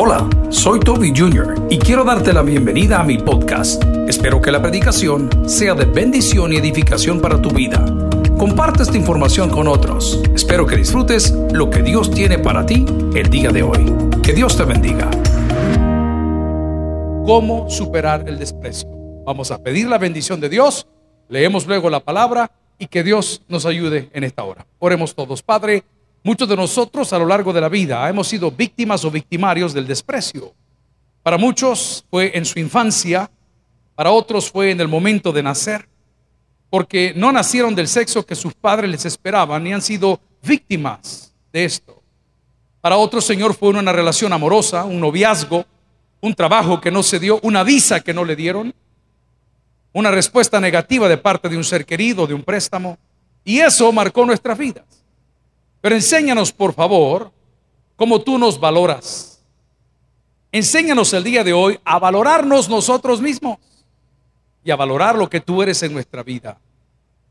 Hola, soy Toby Jr. y quiero darte la bienvenida a mi podcast. Espero que la predicación sea de bendición y edificación para tu vida. Comparte esta información con otros. Espero que disfrutes lo que Dios tiene para ti el día de hoy. Que Dios te bendiga. ¿Cómo superar el desprecio? Vamos a pedir la bendición de Dios, leemos luego la palabra y que Dios nos ayude en esta hora. Oremos todos, Padre. Muchos de nosotros a lo largo de la vida hemos sido víctimas o victimarios del desprecio. Para muchos fue en su infancia, para otros fue en el momento de nacer, porque no nacieron del sexo que sus padres les esperaban y han sido víctimas de esto. Para otros, Señor, fue una relación amorosa, un noviazgo, un trabajo que no se dio, una visa que no le dieron, una respuesta negativa de parte de un ser querido, de un préstamo, y eso marcó nuestras vidas. Pero enséñanos, por favor, cómo tú nos valoras. Enséñanos el día de hoy a valorarnos nosotros mismos y a valorar lo que tú eres en nuestra vida.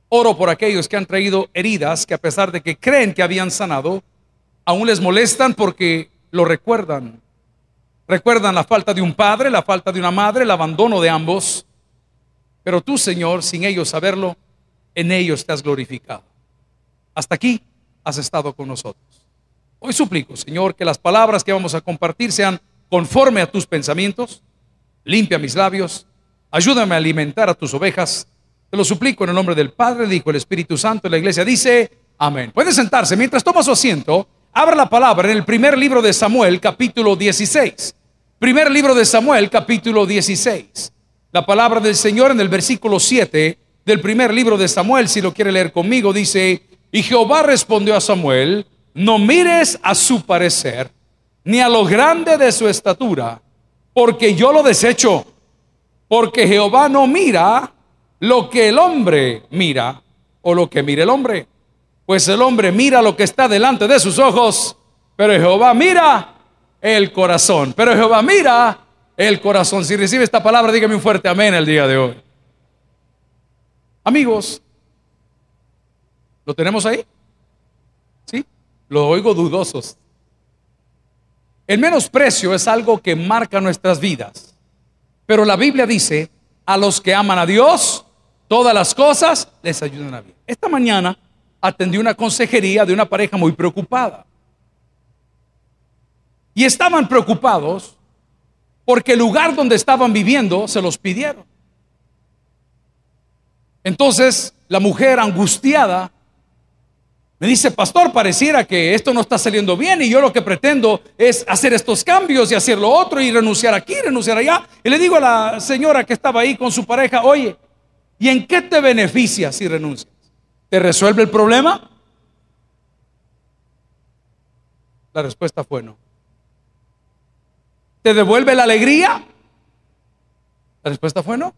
Oro por aquellos que han traído heridas que a pesar de que creen que habían sanado, aún les molestan porque lo recuerdan. Recuerdan la falta de un padre, la falta de una madre, el abandono de ambos. Pero tú, Señor, sin ellos saberlo, en ellos te has glorificado. Hasta aquí has estado con nosotros. Hoy suplico, Señor, que las palabras que vamos a compartir sean conforme a tus pensamientos. Limpia mis labios. Ayúdame a alimentar a tus ovejas. Te lo suplico en el nombre del Padre, del Hijo, el Espíritu Santo. La iglesia dice, amén. Puede sentarse. Mientras toma su asiento, abra la palabra en el primer libro de Samuel, capítulo 16. Primer libro de Samuel, capítulo 16. La palabra del Señor en el versículo 7 del primer libro de Samuel, si lo quiere leer conmigo, dice, y Jehová respondió a Samuel, no mires a su parecer, ni a lo grande de su estatura, porque yo lo desecho, porque Jehová no mira lo que el hombre mira o lo que mira el hombre, pues el hombre mira lo que está delante de sus ojos, pero Jehová mira el corazón, pero Jehová mira el corazón. Si recibe esta palabra, dígame un fuerte amén el día de hoy. Amigos, ¿Lo tenemos ahí? ¿Sí? Lo oigo dudosos. El menosprecio es algo que marca nuestras vidas. Pero la Biblia dice, a los que aman a Dios, todas las cosas les ayudan a bien. Esta mañana atendí una consejería de una pareja muy preocupada. Y estaban preocupados porque el lugar donde estaban viviendo se los pidieron. Entonces, la mujer angustiada me dice, pastor, pareciera que esto no está saliendo bien y yo lo que pretendo es hacer estos cambios y hacer lo otro y renunciar aquí, renunciar allá. Y le digo a la señora que estaba ahí con su pareja, oye, ¿y en qué te beneficia si renuncias? ¿Te resuelve el problema? La respuesta fue no. ¿Te devuelve la alegría? La respuesta fue no.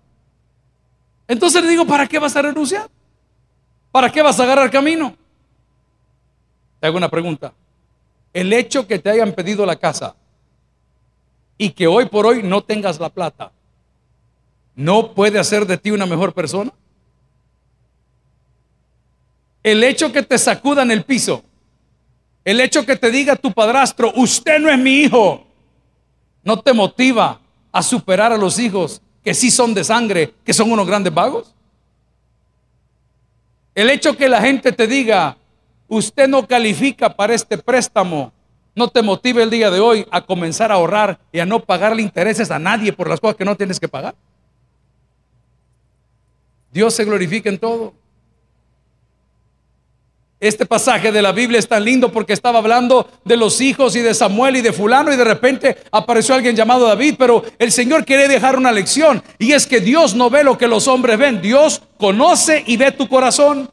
Entonces le digo, ¿para qué vas a renunciar? ¿Para qué vas a agarrar camino? Te hago una pregunta. El hecho que te hayan pedido la casa y que hoy por hoy no tengas la plata, ¿no puede hacer de ti una mejor persona? El hecho que te sacudan el piso, el hecho que te diga tu padrastro, usted no es mi hijo, no te motiva a superar a los hijos que sí son de sangre, que son unos grandes vagos. El hecho que la gente te diga, usted no califica para este préstamo, no te motive el día de hoy a comenzar a ahorrar y a no pagarle intereses a nadie por las cosas que no tienes que pagar. Dios se glorifica en todo. Este pasaje de la Biblia es tan lindo porque estaba hablando de los hijos y de Samuel y de fulano y de repente apareció alguien llamado David, pero el Señor quiere dejar una lección y es que Dios no ve lo que los hombres ven, Dios conoce y ve tu corazón.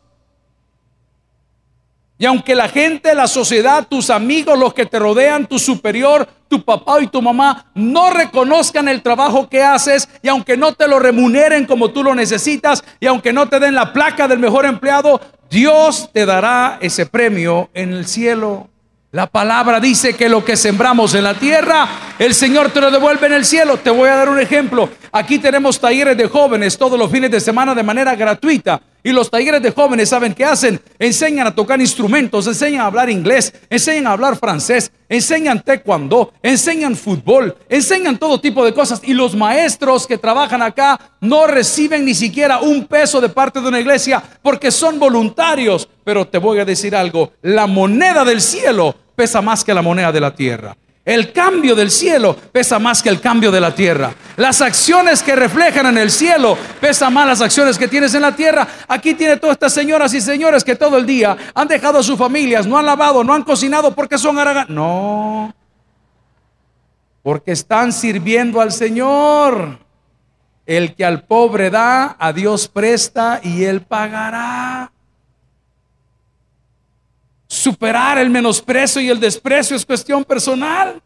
Y aunque la gente, la sociedad, tus amigos, los que te rodean, tu superior, tu papá y tu mamá no reconozcan el trabajo que haces y aunque no te lo remuneren como tú lo necesitas y aunque no te den la placa del mejor empleado, Dios te dará ese premio en el cielo. La palabra dice que lo que sembramos en la tierra, el Señor te lo devuelve en el cielo. Te voy a dar un ejemplo. Aquí tenemos talleres de jóvenes todos los fines de semana de manera gratuita. Y los talleres de jóvenes, ¿saben qué hacen? Enseñan a tocar instrumentos, enseñan a hablar inglés, enseñan a hablar francés, enseñan taekwondo, enseñan fútbol, enseñan todo tipo de cosas. Y los maestros que trabajan acá no reciben ni siquiera un peso de parte de una iglesia porque son voluntarios. Pero te voy a decir algo, la moneda del cielo pesa más que la moneda de la tierra. El cambio del cielo pesa más que el cambio de la tierra. Las acciones que reflejan en el cielo pesan más las acciones que tienes en la tierra. Aquí tiene todas estas señoras y señores que todo el día han dejado a sus familias, no han lavado, no han cocinado porque son haraganas. No. Porque están sirviendo al Señor. El que al pobre da, a Dios presta y Él pagará. Superar el menosprecio y el desprecio es cuestión personal.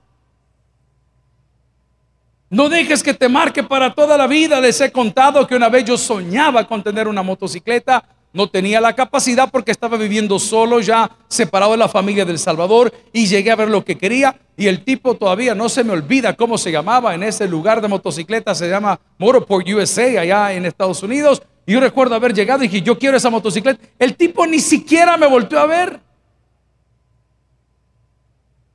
No dejes que te marque para toda la vida. Les he contado que una vez yo soñaba con tener una motocicleta. No tenía la capacidad porque estaba viviendo solo, ya separado de la familia del Salvador. Y llegué a ver lo que quería. Y el tipo todavía no se me olvida cómo se llamaba en ese lugar de motocicleta. Se llama Motorport USA, allá en Estados Unidos. Y yo recuerdo haber llegado y dije, yo quiero esa motocicleta. El tipo ni siquiera me volteó a ver.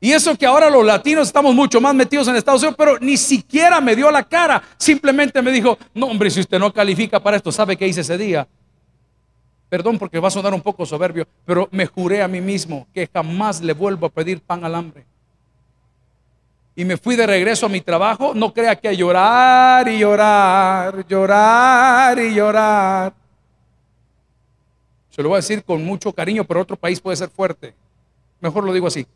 Y eso que ahora los latinos estamos mucho más metidos en Estados Unidos, pero ni siquiera me dio la cara. Simplemente me dijo, no hombre, si usted no califica para esto, ¿sabe qué hice ese día? Perdón porque va a sonar un poco soberbio, pero me juré a mí mismo que jamás le vuelvo a pedir pan al hambre. Y me fui de regreso a mi trabajo, no crea que llorar y llorar, llorar y llorar. Se lo voy a decir con mucho cariño, pero otro país puede ser fuerte. Mejor lo digo así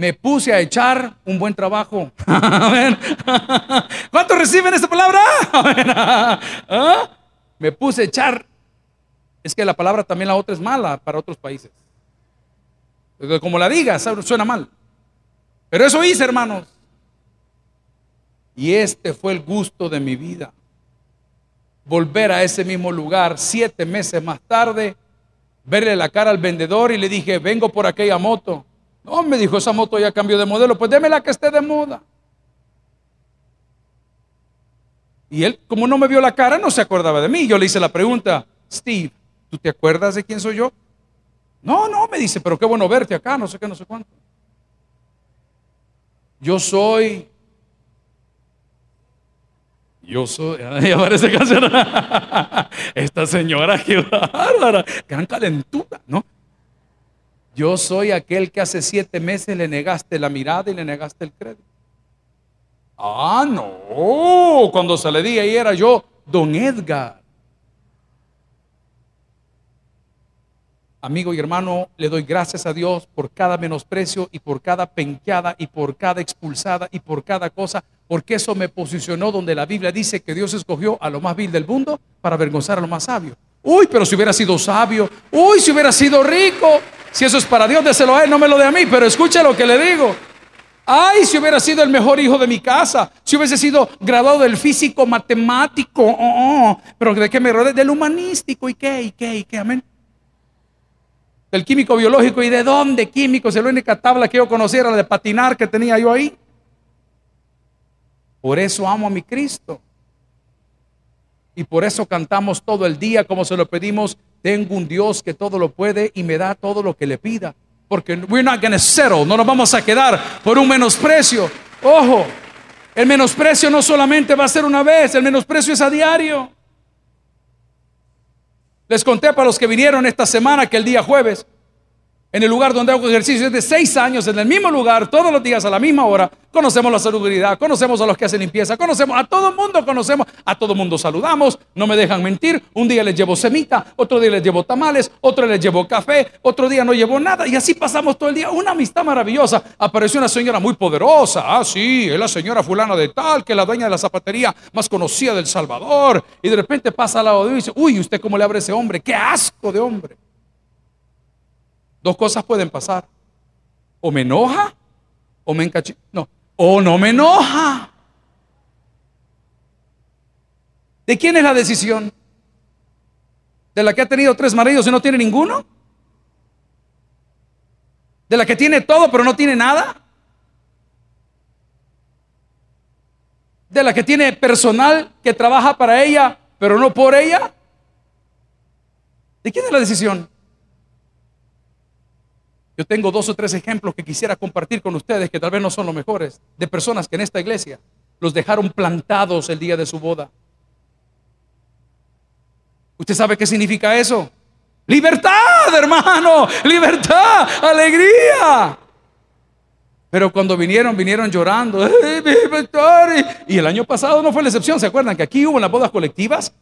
me puse a echar un buen trabajo. ¿Cuántos reciben esta palabra? ¿Ah? Me puse a echar. Es que la palabra también la otra es mala para otros países. Como la digas, suena mal. Pero eso hice, hermanos. Y este fue el gusto de mi vida. Volver a ese mismo lugar siete meses más tarde, verle la cara al vendedor y le dije, vengo por aquella moto. No, me dijo, esa moto ya cambió de modelo, pues démela que esté de moda. Y él, como no me vio la cara, no se acordaba de mí. Yo le hice la pregunta, Steve, ¿tú te acuerdas de quién soy yo? No, no, me dice, pero qué bueno verte acá, no sé qué, no sé cuánto. Yo soy. Yo soy. Ya parece canción. Esta señora, qué bárbara, gran calentura, ¿no? Yo soy aquel que hace siete meses le negaste la mirada y le negaste el crédito. Ah, no. Cuando se le di ahí era yo, don Edgar. Amigo y hermano, le doy gracias a Dios por cada menosprecio y por cada penqueada y por cada expulsada y por cada cosa, porque eso me posicionó donde la Biblia dice que Dios escogió a lo más vil del mundo para avergonzar a lo más sabio. Uy, pero si hubiera sido sabio, uy, si hubiera sido rico, si eso es para Dios, déselo a Él, no me lo dé a mí, pero escuche lo que le digo. Ay, si hubiera sido el mejor hijo de mi casa, si hubiese sido graduado del físico matemático, oh, oh. pero ¿de qué me rodeé? Del humanístico, ¿y qué? ¿Y qué? ¿Y qué? Amén. Del químico biológico, ¿y de dónde químicos? Es la única tabla que yo conociera, la de patinar que tenía yo ahí. Por eso amo a mi Cristo. Y por eso cantamos todo el día como se lo pedimos tengo un Dios que todo lo puede y me da todo lo que le pida. Porque we're not gonna settle, no nos vamos a quedar por un menosprecio. Ojo, el menosprecio no solamente va a ser una vez, el menosprecio es a diario. Les conté para los que vinieron esta semana que el día jueves en el lugar donde hago ejercicio de seis años, en el mismo lugar, todos los días a la misma hora. Conocemos la salubridad, conocemos a los que hacen limpieza, conocemos a todo el mundo, conocemos a todo el mundo, saludamos, no me dejan mentir. Un día les llevo semita, otro día les llevo tamales, otro les llevo café, otro día no llevo nada y así pasamos todo el día. Una amistad maravillosa. Apareció una señora muy poderosa. Ah, sí, es la señora fulana de tal, que es la dueña de la zapatería más conocida del Salvador. Y de repente pasa al lado de él y dice, uy, ¿usted cómo le abre ese hombre? ¡Qué asco de hombre! Dos cosas pueden pasar. O me enoja o me encachi. No, o no me enoja. ¿De quién es la decisión? ¿De la que ha tenido tres maridos y no tiene ninguno? ¿De la que tiene todo pero no tiene nada? ¿De la que tiene personal que trabaja para ella pero no por ella? ¿De quién es la decisión? Yo tengo dos o tres ejemplos que quisiera compartir con ustedes que tal vez no son los mejores, de personas que en esta iglesia los dejaron plantados el día de su boda. ¿Usted sabe qué significa eso? Libertad, hermano, libertad, alegría. Pero cuando vinieron, vinieron llorando. Y el año pasado no fue la excepción. ¿Se acuerdan que aquí hubo en las bodas colectivas?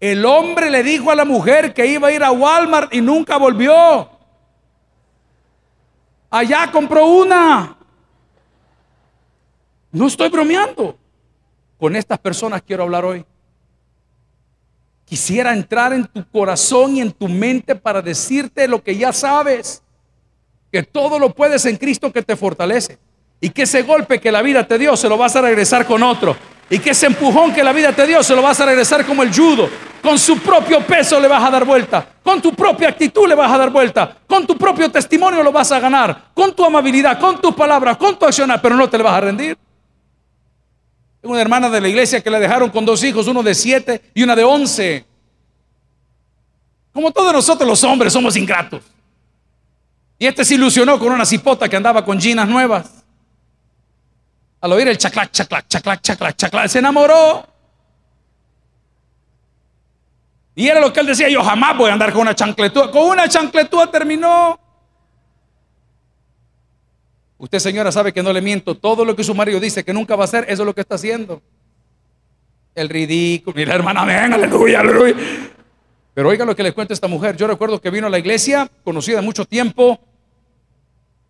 El hombre le dijo a la mujer que iba a ir a Walmart y nunca volvió. Allá compró una. No estoy bromeando. Con estas personas quiero hablar hoy. Quisiera entrar en tu corazón y en tu mente para decirte lo que ya sabes. Que todo lo puedes en Cristo que te fortalece. Y que ese golpe que la vida te dio se lo vas a regresar con otro. Y que ese empujón que la vida te dio se lo vas a regresar como el judo. Con su propio peso le vas a dar vuelta. Con tu propia actitud le vas a dar vuelta. Con tu propio testimonio lo vas a ganar. Con tu amabilidad, con tus palabras, con tu accionar. Pero no te le vas a rendir. Tengo una hermana de la iglesia que la dejaron con dos hijos, uno de siete y una de once. Como todos nosotros los hombres somos ingratos. Y este se ilusionó con una cipota que andaba con ginas nuevas. Al oír el chaclac, chaclac, chaclac, chaclac, chaclac, se enamoró. Y era lo que él decía, yo jamás voy a andar con una chancletúa. Con una chancletúa terminó. Usted, señora, sabe que no le miento. Todo lo que su marido dice que nunca va a hacer, eso es lo que está haciendo. El ridículo. Mira, hermana, venga, aleluya, aleluya. Pero oiga lo que le cuento a esta mujer. Yo recuerdo que vino a la iglesia, conocida mucho tiempo,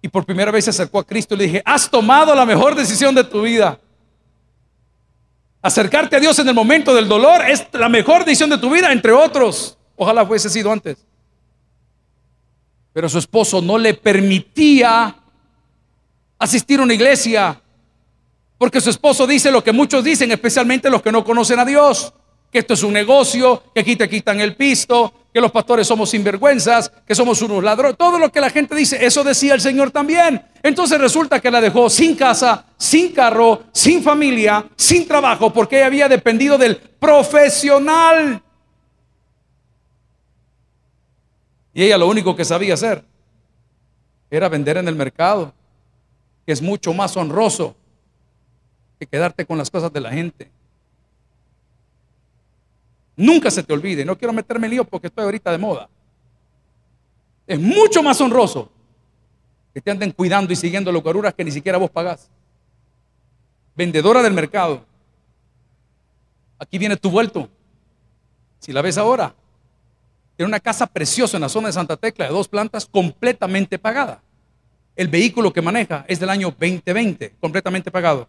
y por primera vez se acercó a Cristo y le dije, has tomado la mejor decisión de tu vida. Acercarte a Dios en el momento del dolor es la mejor decisión de tu vida, entre otros. Ojalá fuese sido antes. Pero su esposo no le permitía asistir a una iglesia. Porque su esposo dice lo que muchos dicen, especialmente los que no conocen a Dios. Que esto es un negocio, que aquí te quitan el pisto, que los pastores somos sinvergüenzas, que somos unos ladrones. Todo lo que la gente dice, eso decía el Señor también. Entonces resulta que la dejó sin casa, sin carro, sin familia, sin trabajo, porque ella había dependido del profesional. Y ella lo único que sabía hacer era vender en el mercado que es mucho más honroso que quedarte con las cosas de la gente. Nunca se te olvide, no quiero meterme en lío porque estoy ahorita de moda. Es mucho más honroso que te anden cuidando y siguiendo locuras que ni siquiera vos pagás. Vendedora del mercado. Aquí viene tu vuelto. Si la ves ahora, tiene una casa preciosa en la zona de Santa Tecla de dos plantas completamente pagada. El vehículo que maneja es del año 2020, completamente pagado.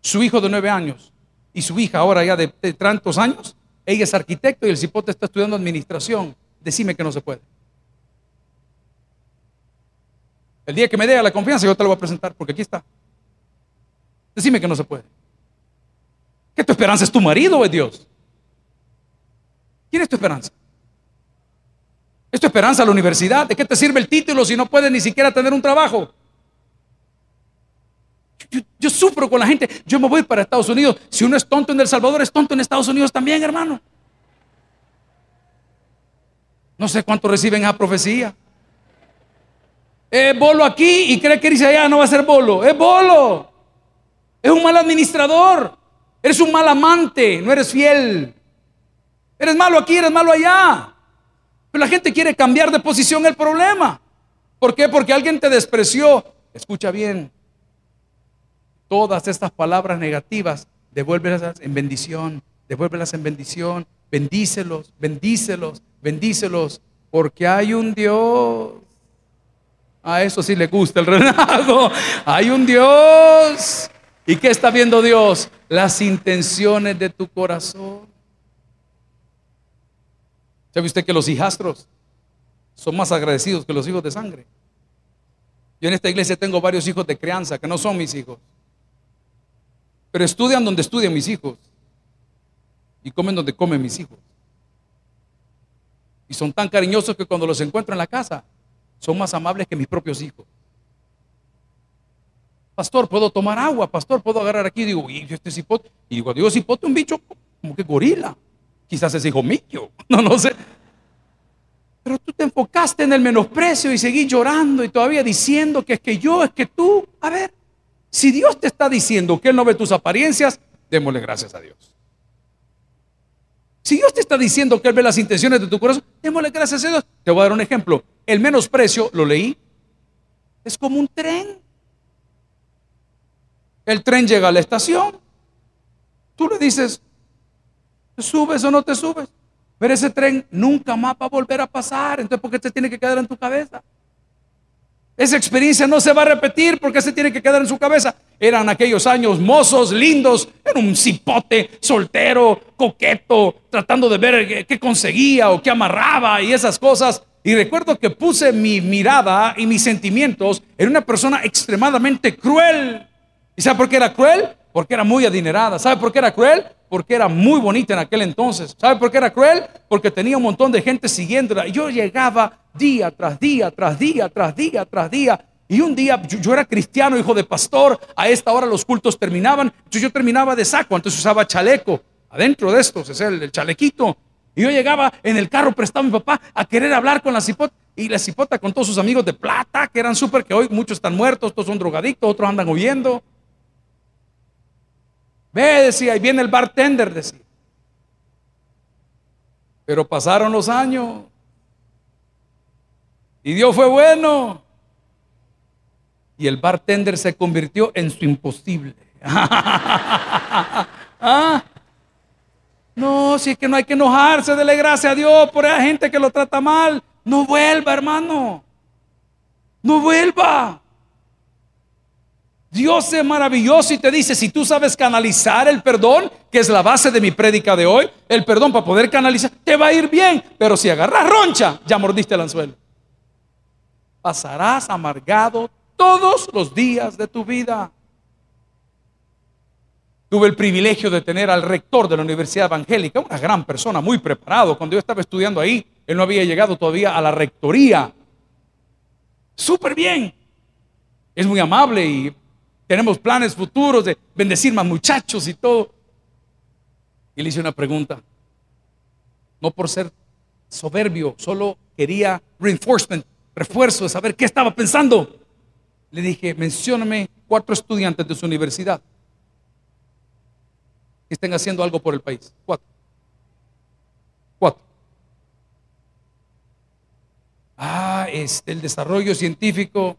Su hijo de nueve años y su hija ahora ya de, tantos años, ella es arquitecto y el cipote está estudiando administración. Decime que no se puede. El día que me dé la confianza yo te lo voy a presentar porque aquí está. Decime que no se puede. ¿Qué tu esperanza es tu marido o es Dios? ¿Quién es tu esperanza? ¿Es tu esperanza la universidad? ¿De qué te sirve el título si no puedes ni siquiera tener un trabajo? Yo, sufro con la gente. Yo me voy para Estados Unidos. Si uno es tonto en El Salvador, es tonto en Estados Unidos también, hermano. No sé cuánto reciben esa profecía. Es bolo aquí y cree que dice allá no va a ser bolo. Es bolo. Es un mal administrador. Eres un mal amante. No eres fiel. Eres malo aquí, eres malo allá. Pero la gente quiere cambiar de posición el problema. ¿Por qué? Porque alguien te despreció. Escucha bien. Todas estas palabras negativas, devuélvelas en bendición, devuélvelas en bendición. Bendícelos, bendícelos, bendícelos. Porque hay un Dios. A eso sí le gusta el relajo. Hay un Dios. ¿Y qué está viendo Dios? Las intenciones de tu corazón. ¿Sabe usted que los hijastros son más agradecidos que los hijos de sangre? Yo en esta iglesia tengo varios hijos de crianza que no son mis hijos. Pero estudian donde estudian mis hijos. Y comen donde comen mis hijos. Y son tan cariñosos que cuando los encuentro en la casa, son más amables que mis propios hijos. Pastor, ¿puedo tomar agua? Pastor, ¿puedo agarrar aquí? Digo, y este cipote. Y cuando digo cipote, un bicho como que gorila. Quizás es hijo mío, no, no sé. Pero tú te enfocaste en el menosprecio y seguís llorando y todavía diciendo que es que yo, es que tú. A ver, si Dios te está diciendo que Él no ve tus apariencias, démosle gracias a Dios. Si Dios te está diciendo que Él ve las intenciones de tu corazón, démosle gracias a Dios. Te voy a dar un ejemplo. El menosprecio, lo leí, es como un tren. El tren llega a la estación. Tú le dices, ¿te subes o no te subes? Pero ese tren nunca más va a volver a pasar. Entonces, ¿por qué te tiene que quedar en tu cabeza? Esa experiencia no se va a repetir porque se tiene que quedar en su cabeza. Eran aquellos años mozos, lindos, era un cipote, soltero, coqueto, tratando de ver qué conseguía o qué amarraba y esas cosas. Y recuerdo que puse mi mirada y mis sentimientos en una persona extremadamente cruel. ¿Y sabe por qué era cruel? Porque era muy adinerada. ¿Sabe por qué era cruel? porque era muy bonita en aquel entonces. ¿Sabe por qué era cruel? Porque tenía un montón de gente siguiéndola. Yo llegaba día tras día, tras día, tras día, tras día. Y un día yo, era cristiano, hijo de pastor. A esta hora los cultos terminaban. Entonces yo terminaba de saco. Antes usaba chaleco. Adentro de estos es el, chalequito. Y yo llegaba en el carro prestado a mi papá a querer hablar con la cipota. Y la cipota con todos sus amigos de plata, que eran súper, que hoy muchos están muertos, todos son drogadictos, otros andan huyendo. Ve, decía, y viene el bartender, decía. Pero pasaron los años. Y Dios fue bueno. Y el bartender se convirtió en su imposible. ¿Ah? No, si es que no hay que enojarse, dele gracias a Dios por esa gente que lo trata mal. No vuelva, hermano. No vuelva. Dios es maravilloso y te dice, si tú sabes canalizar el perdón, que es la base de mi prédica de hoy, el perdón para poder canalizar, te va a ir bien. Pero si agarras roncha, ya mordiste el anzuelo. Pasarás amargado todos los días de tu vida. Tuve el privilegio de tener al rector de la Universidad Evangélica, una gran persona, muy preparado. Cuando yo estaba estudiando ahí, él no había llegado todavía a la rectoría. Súper bien. Es muy amable y tenemos planes futuros de bendecir más muchachos y todo. Y le hice una pregunta. No por ser soberbio, solo quería reinforcement, refuerzo de saber qué estaba pensando. Le dije, mencióname cuatro estudiantes de su universidad que estén haciendo algo por el país. Cuatro. Cuatro. Ah, este, el desarrollo científico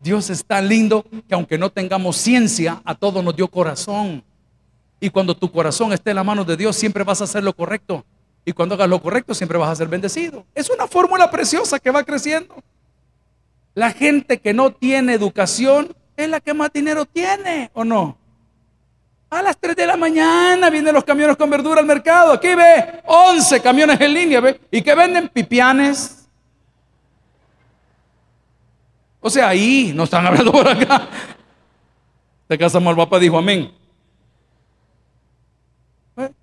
Dios es tan lindo que aunque no tengamos ciencia, a todos nos dio corazón. Y cuando tu corazón esté en la mano de Dios, siempre vas a hacer lo correcto. Y cuando hagas lo correcto, siempre vas a ser bendecido. Es una fórmula preciosa que va creciendo. La gente que no tiene educación es la que más dinero tiene, ¿o no? A las 3 de la mañana vienen los camiones con verdura al mercado. Aquí ve 11 camiones en línea, ¿ve? ¿Y que venden? Pipianes, o sea, ahí no están hablando por acá. De casa papá dijo amén.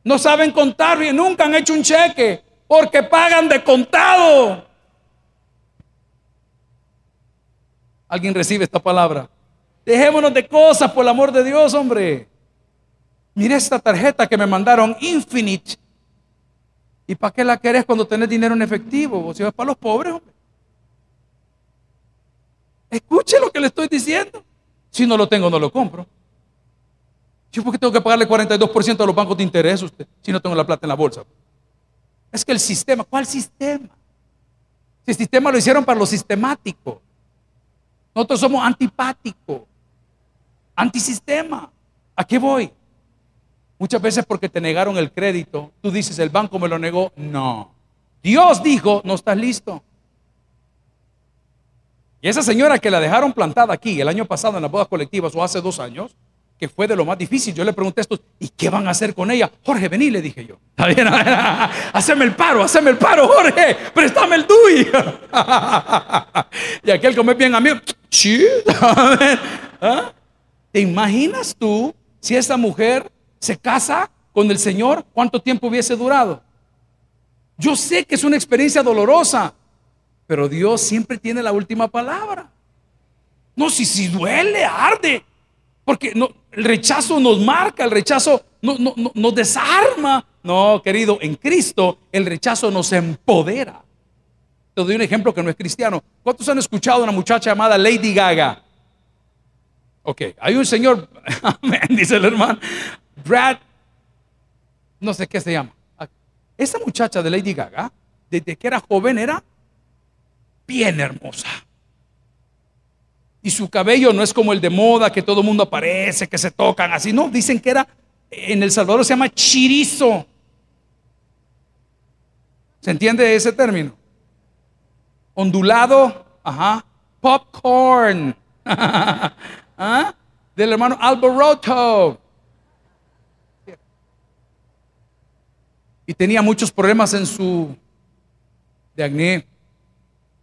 No saben contar bien, nunca han hecho un cheque porque pagan de contado. ¿Alguien recibe esta palabra? Dejémonos de cosas por el amor de Dios, hombre. Mire esta tarjeta que me mandaron, Infinite. ¿Y para qué la querés cuando tenés dinero en efectivo? O es para los pobres, hombre. Escuche lo que le estoy diciendo. Si no lo tengo, no lo compro. ¿Yo por qué tengo que pagarle 42% a los bancos de interés usted si no tengo la plata en la bolsa? Es que el sistema, ¿cuál sistema? Si el sistema lo hicieron para lo sistemático. Nosotros somos antipáticos, antisistema. ¿A qué voy? Muchas veces porque te negaron el crédito, tú dices, el banco me lo negó. No. Dios dijo, no estás listo. Y esa señora que la dejaron plantada aquí el año pasado en las bodas colectivas o hace dos años, que fue de lo más difícil, yo le pregunté a estos, ¿y qué van a hacer con ella? Jorge, vení, le dije yo. Está bien, haceme el paro, haceme el paro, Jorge, préstame el DUI. y aquel come bien a mí, sí, ¿Ah? ¿te imaginas tú si esa mujer se casa con el Señor? ¿Cuánto tiempo hubiese durado? Yo sé que es una experiencia dolorosa, pero Dios siempre tiene la última palabra. No, si, si duele, arde. Porque no, el rechazo nos marca, el rechazo no, no, nos desarma. No, querido, en Cristo el rechazo nos empodera. Te doy un ejemplo que no es cristiano. ¿Cuántos han escuchado a una muchacha llamada Lady Gaga? Ok, hay un señor, amén, dice el hermano, Brad, no sé qué se llama. Esa muchacha de Lady Gaga, desde que era joven, era bien hermosa. Y su cabello no es como el de moda, que todo el mundo aparece, que se tocan así. No, dicen que era, en El Salvador se llama chirizo. ¿Se entiende ese término? Ondulado, ajá, popcorn. ¿Ah? Del hermano Alboroto. Y tenía muchos problemas en su de acné.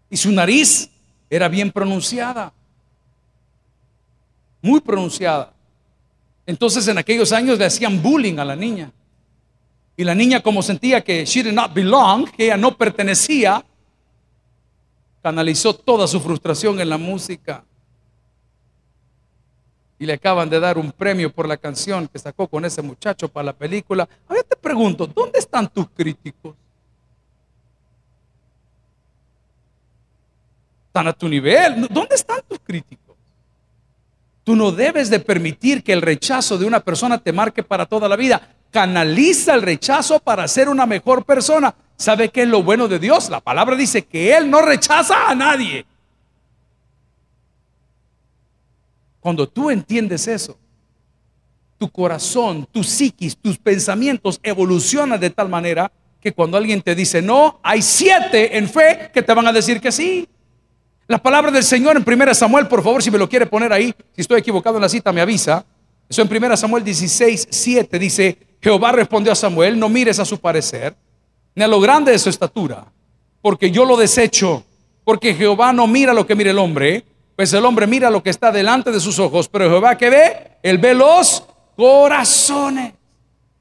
Y su nariz era bien pronunciada. Muy pronunciada. Entonces en aquellos años le hacían bullying a la niña. Y la niña como sentía que she did not belong, que ella no pertenecía, canalizó toda su frustración en la música y le acaban de dar un premio por la canción que sacó con ese muchacho para la película. A ver, te pregunto, ¿dónde están tus críticos? ¿Están a tu nivel? ¿Dónde están tus críticos? Tú no debes de permitir que el rechazo de una persona te marque para toda la vida. Canaliza el rechazo para ser una mejor persona. ¿Sabe qué es lo bueno de Dios? La palabra dice que Él no rechaza a nadie. Cuando tú entiendes eso, tu corazón, tu psiquis, tus pensamientos evolucionan de tal manera que cuando alguien te dice no, hay siete en fe que te van a decir que sí. La palabra del Señor en 1 Samuel, por favor, si me lo quiere poner ahí, si estoy equivocado en la cita, me avisa. Eso en 1 Samuel 16, 7 dice, Jehová respondió a Samuel, no mires a su parecer, ni a lo grande de su estatura, porque yo lo desecho, porque Jehová no mira lo que mira el hombre, pues el hombre mira lo que está delante de sus ojos, pero Jehová que ve, él ve los corazones.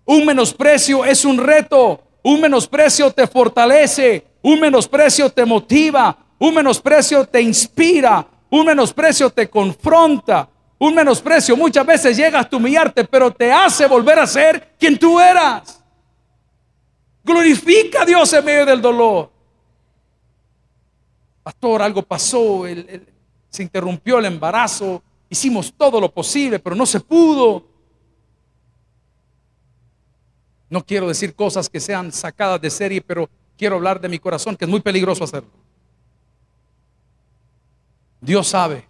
Un menosprecio es un reto, un menosprecio te fortalece, un menosprecio te motiva, un menosprecio te inspira, un menosprecio te confronta, un menosprecio muchas veces llega a humillarte, pero te hace volver a ser quien tú eras. Glorifica a Dios en medio del dolor. Pastor, algo pasó, el, se interrumpió el embarazo, hicimos todo lo posible, pero no se pudo. No quiero decir cosas que sean sacadas de serie, pero quiero hablar de mi corazón, que es muy peligroso hacerlo. Dios sabe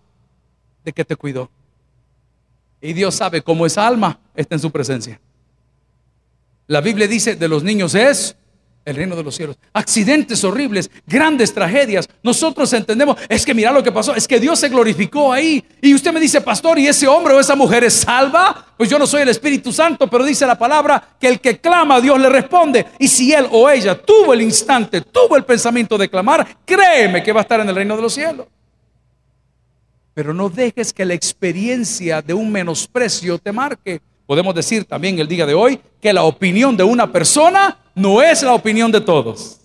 de que te cuidó. Y Dios sabe cómo esa alma está en su presencia. La Biblia dice de los niños es el reino de los cielos. Accidentes horribles, grandes tragedias. Nosotros entendemos, es que mira lo que pasó, es que Dios se glorificó ahí. Y usted me dice, pastor, ¿y ese hombre o esa mujer es salva? Pues yo no soy el Espíritu Santo, pero dice la palabra que el que clama Dios le responde. Y si él o ella tuvo el instante, tuvo el pensamiento de clamar, créeme que va a estar en el reino de los cielos. Pero no dejes que la experiencia de un menosprecio te marque. Podemos decir también el día de hoy que la opinión de una persona no es la opinión de todos.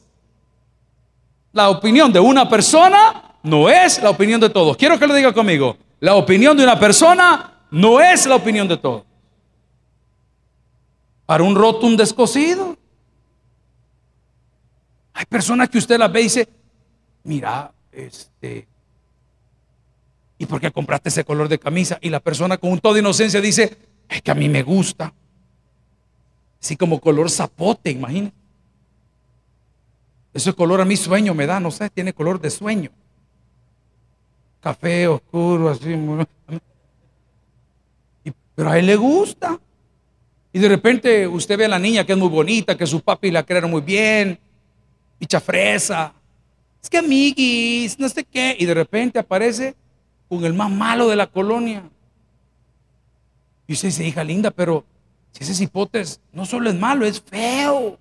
La opinión de una persona no es la opinión de todos. Quiero que lo diga conmigo. La opinión de una persona no es la opinión de todos. Para un roto, un descosido. Hay personas que usted las ve y dice, mira, este, ¿y por qué compraste ese color de camisa? Y la persona con un todo inocencia dice, es que a mí me gusta. Así como color zapote, imagínate. Ese color a mi sueño me da, no sé, tiene color de sueño. Café oscuro, así. pero a él le gusta. Y de repente usted ve a la niña que es muy bonita, que su papi la crearon muy bien, picha fresa. Es que amiguis, no sé qué. Y de repente aparece con el más malo de la colonia. Y usted dice, hija linda, pero si ese cipote no solo es malo, es feo.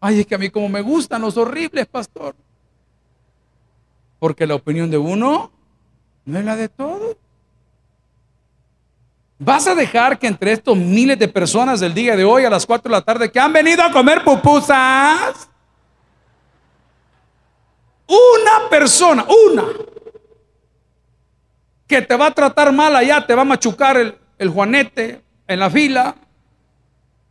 Ay, es que a mí como me gustan los horribles, pastor. Porque la opinión de uno no es la de todos. ¿Vas a dejar que entre estos miles de personas del día de hoy a las 4 de la tarde que han venido a comer pupusas? Una persona, una, que te va a tratar mal allá, te va a machucar el, el juanete en la fila,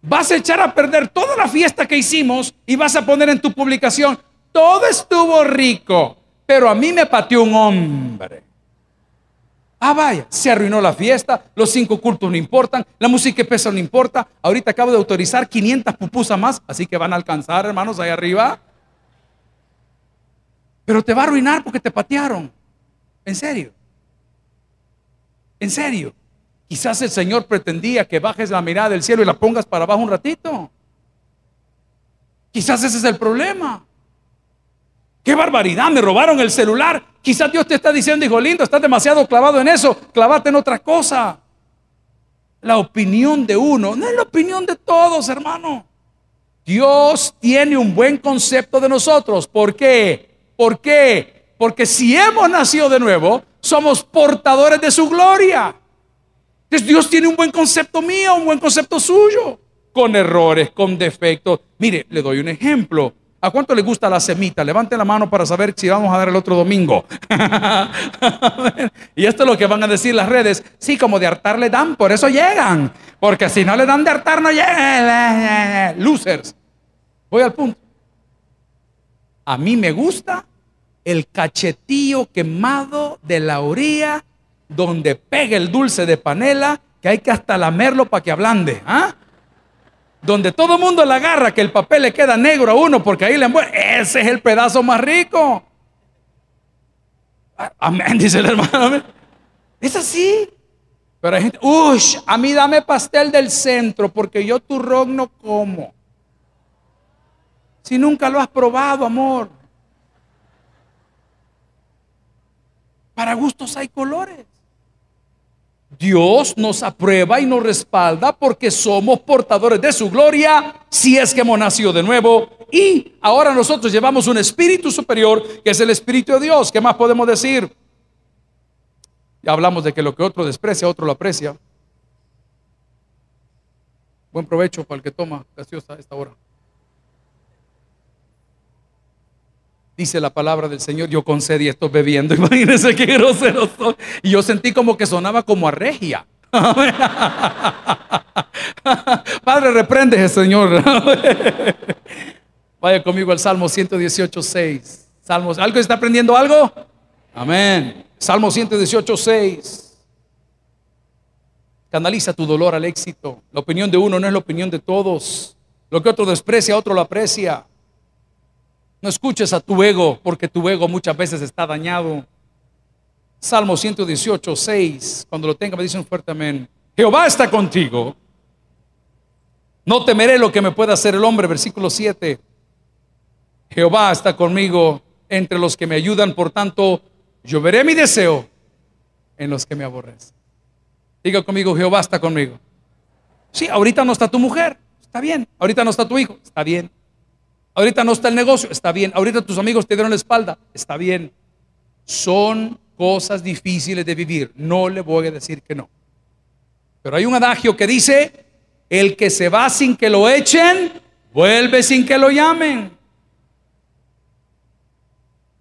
vas a echar a perder toda la fiesta que hicimos y vas a poner en tu publicación, todo estuvo rico, pero a mí me pateó un hombre. Ah, vaya, se arruinó la fiesta, los cinco cultos no importan, la música que pesa no importa. Ahorita acabo de autorizar 500 pupusas más, así que van a alcanzar, hermanos, ahí arriba. Pero te va a arruinar porque te patearon. En serio. En serio. Quizás el Señor pretendía que bajes la mirada del cielo y la pongas para abajo un ratito. Quizás ese es el problema. ¡Qué barbaridad! Me robaron el celular. Quizás Dios te está diciendo, hijo lindo, estás demasiado clavado en eso. Clavate en otra cosa. La opinión de uno no es la opinión de todos, hermano. Dios tiene un buen concepto de nosotros. ¿Por qué? ¿Por qué? Porque si hemos nacido de nuevo, somos portadores de su gloria. Dios tiene un buen concepto mío, un buen concepto suyo, con errores, con defectos. Mire, le doy un ejemplo. ¿A cuánto le gusta la semita? Levante la mano para saber si vamos a dar el otro domingo. y esto es lo que van a decir las redes. Sí, como de hartar le dan, por eso llegan. Porque si no le dan de hartar, no llegan. Losers. Voy al punto. A mí me gusta el cachetillo quemado de la orilla donde pega el dulce de panela que hay que hasta lamerlo para que ablande. ¿ah? donde todo el mundo le agarra que el papel le queda negro a uno porque ahí le envuelve, ese es el pedazo más rico. Amén, dice el hermano. Es así. Pero hay gente, uy, a mí dame pastel del centro porque yo turrón no como. Si nunca lo has probado, amor. Para gustos hay colores. Dios nos aprueba y nos respalda porque somos portadores de su gloria si es que hemos nacido de nuevo. Y ahora nosotros llevamos un espíritu superior que es el espíritu de Dios. ¿Qué más podemos decir? Ya hablamos de que lo que otro desprecia, otro lo aprecia. Buen provecho para el que toma gaseosa a esta hora. Dice la palabra del Señor, yo concedí esto bebiendo. Imagínense qué grosero soy. Y yo sentí como que sonaba como a regia. Padre, reprende Señor. Vaya conmigo al Salmo 118, 6. Salmos, ¿algo está aprendiendo algo? Amén. Salmo 118, 6. Canaliza tu dolor al éxito. La opinión de uno no es la opinión de todos. Lo que otro desprecia, otro lo aprecia. No escuches a tu ego, porque tu ego muchas veces está dañado. Salmo 118, 6. Cuando lo tenga, me dicen fuerte amén. Jehová está contigo. No temeré lo que me pueda hacer el hombre. Versículo 7. Jehová está conmigo entre los que me ayudan. Por tanto, yo veré mi deseo en los que me aborrecen. Diga conmigo, Jehová está conmigo. Sí, ahorita no está tu mujer. Está bien. Ahorita no está tu hijo. Está bien. Ahorita no está el negocio, está bien. Ahorita tus amigos te dieron la espalda, está bien. Son cosas difíciles de vivir, no le voy a decir que no. Pero hay un adagio que dice, el que se va sin que lo echen, vuelve sin que lo llamen.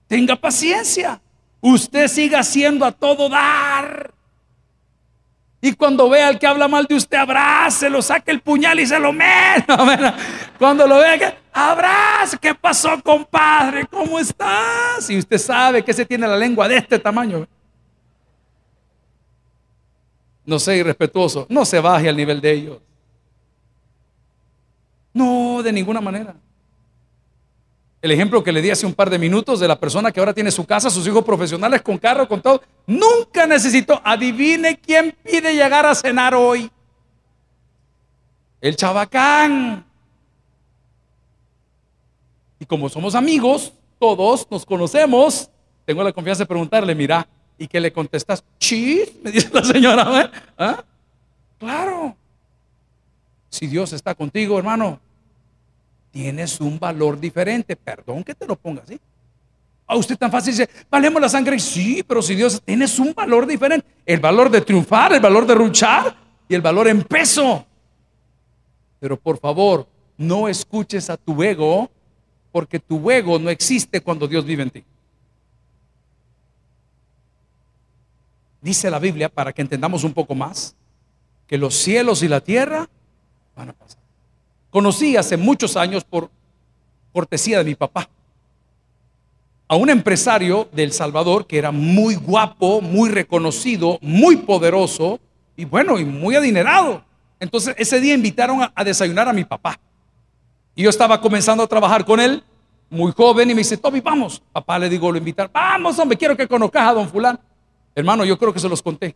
Tenga paciencia. Usted siga haciendo a todo dar. Y cuando vea al que habla mal de usted, lo saque el puñal y se lo meta. Cuando lo vea, que abrace. ¿Qué pasó, compadre? ¿Cómo estás? Y usted sabe que se tiene la lengua de este tamaño. No sea irrespetuoso. No se baje al nivel de ellos. No, de ninguna manera. El ejemplo que le di hace un par de minutos de la persona que ahora tiene su casa, sus hijos profesionales con carro, con todo, nunca necesitó. Adivine quién pide llegar a cenar hoy. El chabacán. Y como somos amigos, todos nos conocemos, tengo la confianza de preguntarle, mira, ¿y qué le contestas? Chis, me dice la señora. ¿eh? ¿Ah? Claro. Si Dios está contigo, hermano, tienes un valor diferente. Perdón que te lo ponga así. A usted tan fácil dice, valemos la sangre. Sí, pero si Dios tienes un valor diferente. El valor de triunfar, el valor de luchar y el valor en peso. Pero por favor, no escuches a tu ego, porque tu ego no existe cuando Dios vive en ti. dice la Biblia, para que entendamos un poco más, que los cielos y la tierra van a pasar. Conocí hace muchos años por cortesía de mi papá a un empresario del Salvador que era muy guapo, muy reconocido, muy poderoso y bueno, y muy adinerado. Entonces ese día invitaron a, desayunar a mi papá. Y yo estaba comenzando a trabajar con él, muy joven, y me dice, Toby, vamos. Papá le digo, lo invitar, vamos, hombre, quiero que conozcas a don fulano. Hermano, yo creo que se los conté.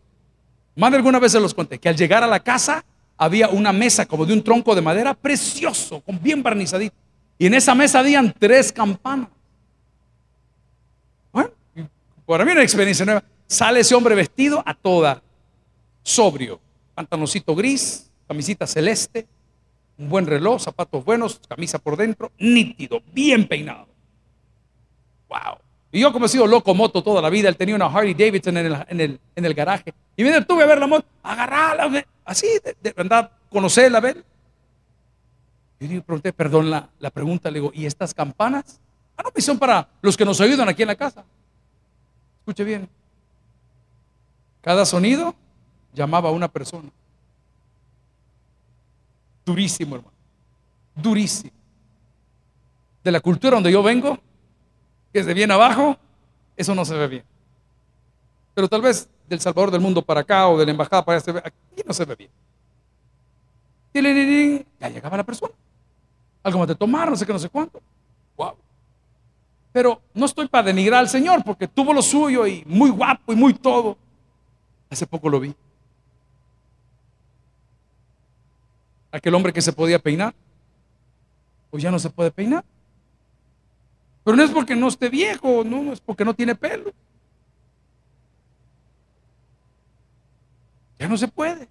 Más de alguna vez se los conté, que al llegar a la casa había una mesa como de un tronco de madera precioso, con bien barnizadito. Y en esa mesa habían tres campanas. Bueno, para mí una experiencia nueva. Sale ese hombre vestido a toda, sobrio, pantaloncito gris, camisita celeste, un buen reloj, zapatos buenos, camisa por dentro, nítido, bien peinado. Wow. Y yo como he sido loco moto toda la vida, él tenía una Harley Davidson en el, garaje. Y me detuve a ver la moto, agarrarla, así, de, de andar, conocerla, ver. Yo pregunté, perdón la, la, pregunta, le digo, ¿y estas campanas? Ah, no, pues son para los que nos ayudan aquí en la casa. Escuche bien. Cada sonido llamaba a una persona. Durísimo, hermano. Durísimo. De la cultura donde yo vengo, que es de bien abajo, eso no se ve bien. Pero tal vez del Salvador del mundo para acá o de la embajada para allá, aquí no se ve bien. Ya llegaba la persona. Algo más de tomar, no sé qué, no sé cuánto. Wow. Pero no estoy para denigrar al Señor porque tuvo lo suyo y muy guapo y muy todo. Hace poco lo vi. Aquel hombre que se podía peinar, pues ya no se puede peinar. Pero no es porque no esté viejo, no, es porque no tiene pelo. Ya no se puede.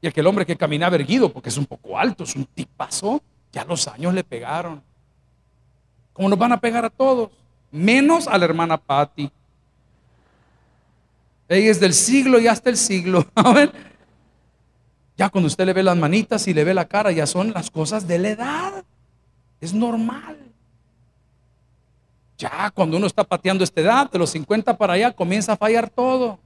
Y aquel hombre que caminaba erguido, porque es un poco alto, es un tipazo, ya los años le pegaron. Como nos van a pegar a todos, menos a la hermana Patty. Ella es del siglo y hasta el siglo. Ya cuando usted le ve las manitas y le ve la cara, ya son las cosas de la edad. Es normal. Ya cuando uno está pateando esta edad, de los 50 para allá, comienza a fallar todo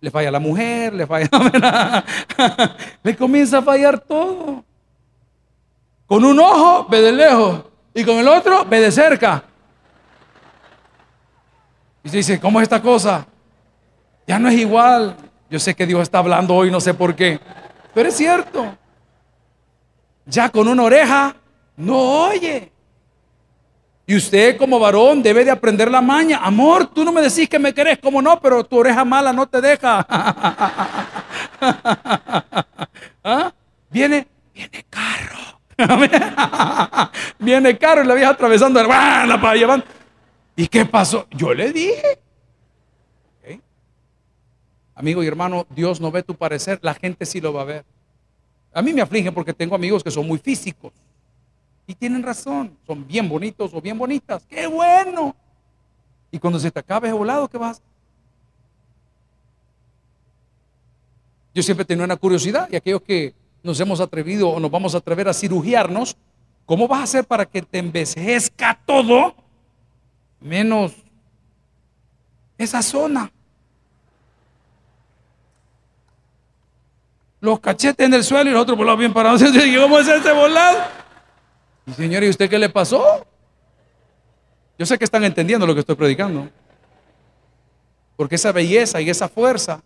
le falla la mujer, le falla, le comienza a fallar todo. Con un ojo ve de lejos y con el otro ve de cerca. Y se dice, ¿cómo es esta cosa? Ya no es igual. Yo sé que Dios está hablando hoy, no sé por qué, pero es cierto. Ya con una oreja no oye. Y usted como varón debe de aprender la maña. Amor, tú no me decís que me querés, como no, pero tu oreja mala no te deja. ¿Ah? Viene, viene carro. viene carro y la vieja atravesando llevar. ¿Y qué pasó? Yo le dije. Amigo y hermano, Dios no ve tu parecer, la gente sí lo va a ver. A mí me aflige porque tengo amigos que son muy físicos. Y tienen razón, son bien bonitos o bien bonitas. ¡Qué bueno! Y cuando se te acabe ese volado, ¿qué vas? Yo siempre tengo una curiosidad y aquellos que nos hemos atrevido o nos vamos a atrever a cirugiarnos, ¿cómo vas a hacer para que te envejezca todo menos esa zona? Los cachetes en el suelo y los otros volados bien parados. ¿Cómo es ese volado? Y señor, ¿y usted qué le pasó? Yo sé que están entendiendo lo que estoy predicando. Porque esa belleza y esa fuerza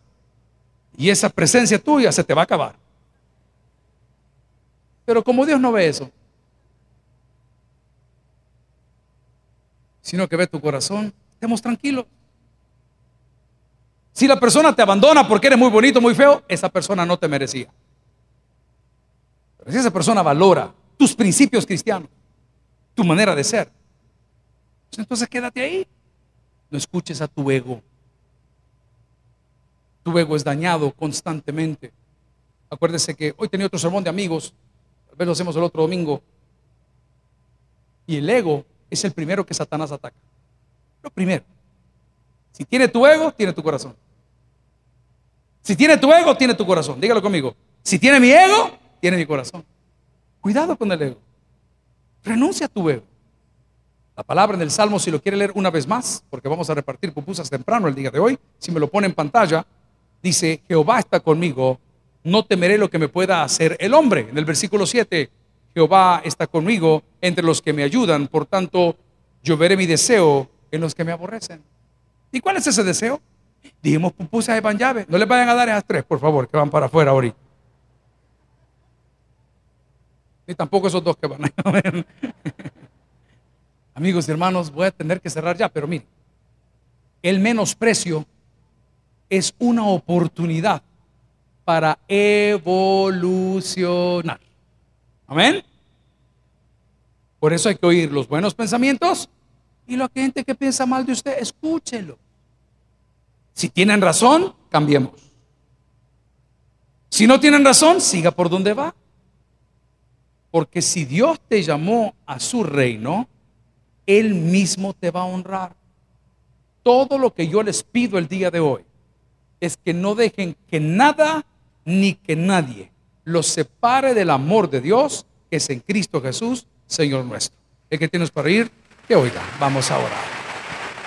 y esa presencia tuya se te va a acabar. Pero como Dios no ve eso, sino que ve tu corazón, estemos tranquilos. Si la persona te abandona porque eres muy bonito, muy feo, esa persona no te merecía. Pero si esa persona valora tus principios cristianos, tu manera de ser. Pues entonces quédate ahí. No escuches a tu ego. Tu ego es dañado constantemente. Acuérdese que hoy tenía otro sermón de amigos, tal vez lo hacemos el otro domingo. Y el ego es el primero que Satanás ataca. Lo primero. Si tiene tu ego, tiene tu corazón. Si tiene tu ego, tiene tu corazón. Dígalo conmigo. Si tiene mi ego, tiene mi corazón. Cuidado con el ego. Renuncia a tu ego. La palabra en el Salmo, si lo quiere leer una vez más, porque vamos a repartir pupusas temprano el día de hoy, si me lo pone en pantalla, dice, Jehová está conmigo, no temeré lo que me pueda hacer el hombre. En el versículo 7, Jehová está conmigo entre los que me ayudan, por tanto, yo veré mi deseo en los que me aborrecen. ¿Y cuál es ese deseo? Dijimos pupusas de pan llave. No les vayan a dar esas tres, por favor, que van para afuera ahorita. Ni tampoco esos dos que van a ver. Amigos y hermanos, voy a tener que cerrar ya, pero miren, el menosprecio es una oportunidad para evolucionar. Amén. Por eso hay que oír los buenos pensamientos y la gente que piensa mal de usted, escúchelo. Si tienen razón, cambiemos. Si no tienen razón, siga por donde va. Porque si Dios te llamó a su reino, Él mismo te va a honrar. Todo lo que yo les pido el día de hoy es que no dejen que nada ni que nadie los separe del amor de Dios que es en Cristo Jesús, Señor nuestro. El que tienes para ir, que oiga. Vamos a orar.